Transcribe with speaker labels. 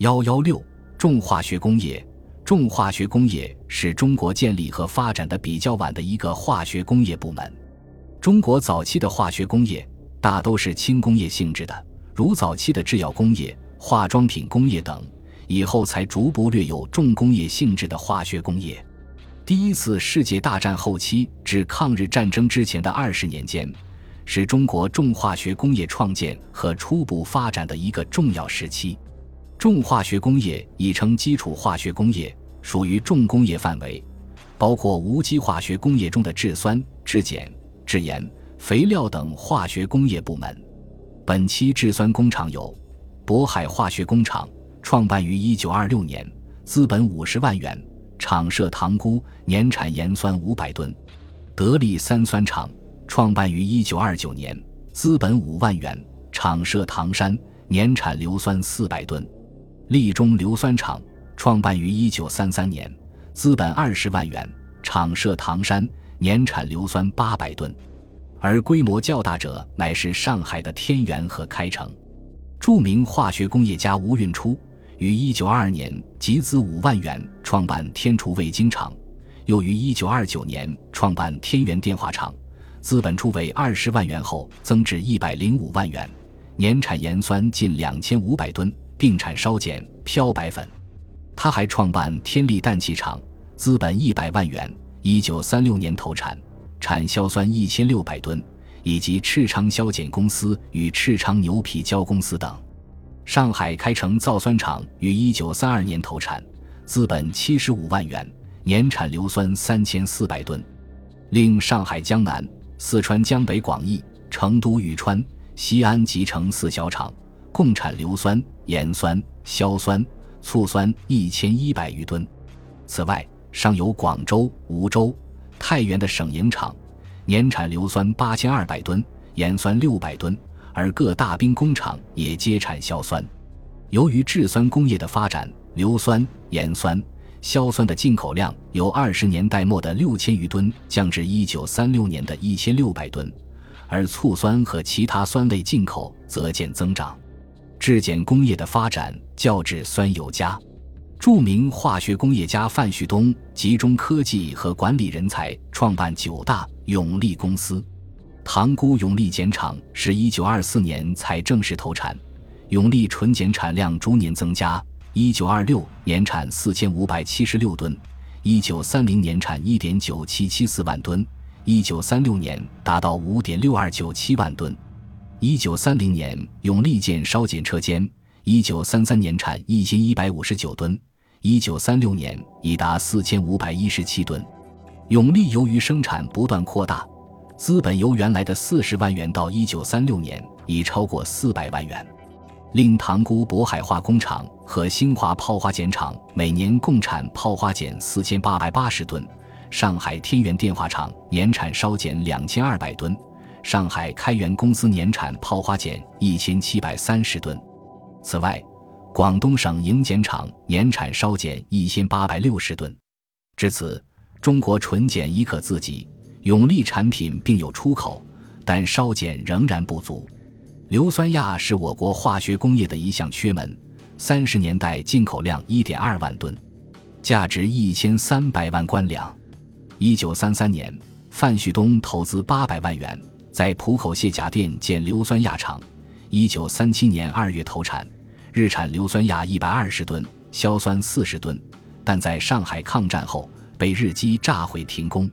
Speaker 1: 幺幺六重化学工业。重化学工业是中国建立和发展的比较晚的一个化学工业部门。中国早期的化学工业大都是轻工业性质的，如早期的制药工业、化妆品工业等，以后才逐步略有重工业性质的化学工业。第一次世界大战后期至抗日战争之前的二十年间，是中国重化学工业创建和初步发展的一个重要时期。重化学工业亦称基础化学工业。属于重工业范围，包括无机化学工业中的制酸、制碱、制盐、肥料等化学工业部门。本期制酸工厂有：渤海化学工厂，创办于1926年，资本50万元，厂设塘沽，年产盐酸500吨；得力三酸厂，创办于1929年，资本5万元，厂设唐山，年产硫酸400吨；利中硫酸厂。创办于一九三三年，资本二十万元，厂设唐山，年产硫酸八百吨，而规模较大者乃是上海的天元和开城。著名化学工业家吴运初于一九二二年集资五万元创办天厨味精厂，又于一九二九年创办天元电话厂，资本初为二十万元后增至一百零五万元，年产盐酸近两千五百吨，并产烧碱、漂白粉。他还创办天利氮气厂，资本一百万元，一九三六年投产，产硝酸一千六百吨，以及赤昌硝碱公司与赤昌牛皮胶公司等。上海开城造酸厂于一九三二年投产，资本七十五万元，年产硫酸三千四百吨。另上海江南、四川江北广义、成都玉川、西安集成四小厂，共产硫酸、盐酸、硝酸。醋酸一千一百余吨，此外尚有广州、梧州、太原的省营厂，年产硫酸八千二百吨、盐酸六百吨，而各大兵工厂也皆产硝酸。由于制酸工业的发展，硫酸、盐酸、硝酸的进口量由二十年代末的六千余吨降至一九三六年的一千六百吨，而醋酸和其他酸类进口则见增长。制碱工业的发展较制酸有加，著名化学工业家范旭东集中科技和管理人才，创办九大永利公司。塘沽永利碱厂是一九二四年才正式投产，永利纯碱产量逐年增加，一九二六年产四千五百七十六吨，一九三零年产一点九七七四万吨，一九三六年达到五点六二九七万吨。一九三零年，永利建烧碱车间；一九三三年产一千一百五十九吨；一九三六年已达四千五百一十七吨。永利由于生产不断扩大，资本由原来的四十万元到一九三六年已超过四百万元。令塘沽渤海化工厂和兴华泡花碱厂每年共产泡花碱四千八百八十吨；上海天元电话厂年产烧碱两千二百吨。上海开元公司年产泡花碱一千七百三十吨，此外，广东省营碱厂年产烧碱一千八百六十吨。至此，中国纯碱已可自给，永利产品并有出口，但烧碱仍然不足。硫酸亚是我国化学工业的一项缺门，三十年代进口量一点二万吨，价值一千三百万官粮。一九三三年，范旭东投资八百万元。在浦口卸甲店建硫酸亚厂，一九三七年二月投产，日产硫酸亚一百二十吨，硝酸四十吨，但在上海抗战后被日机炸毁停工。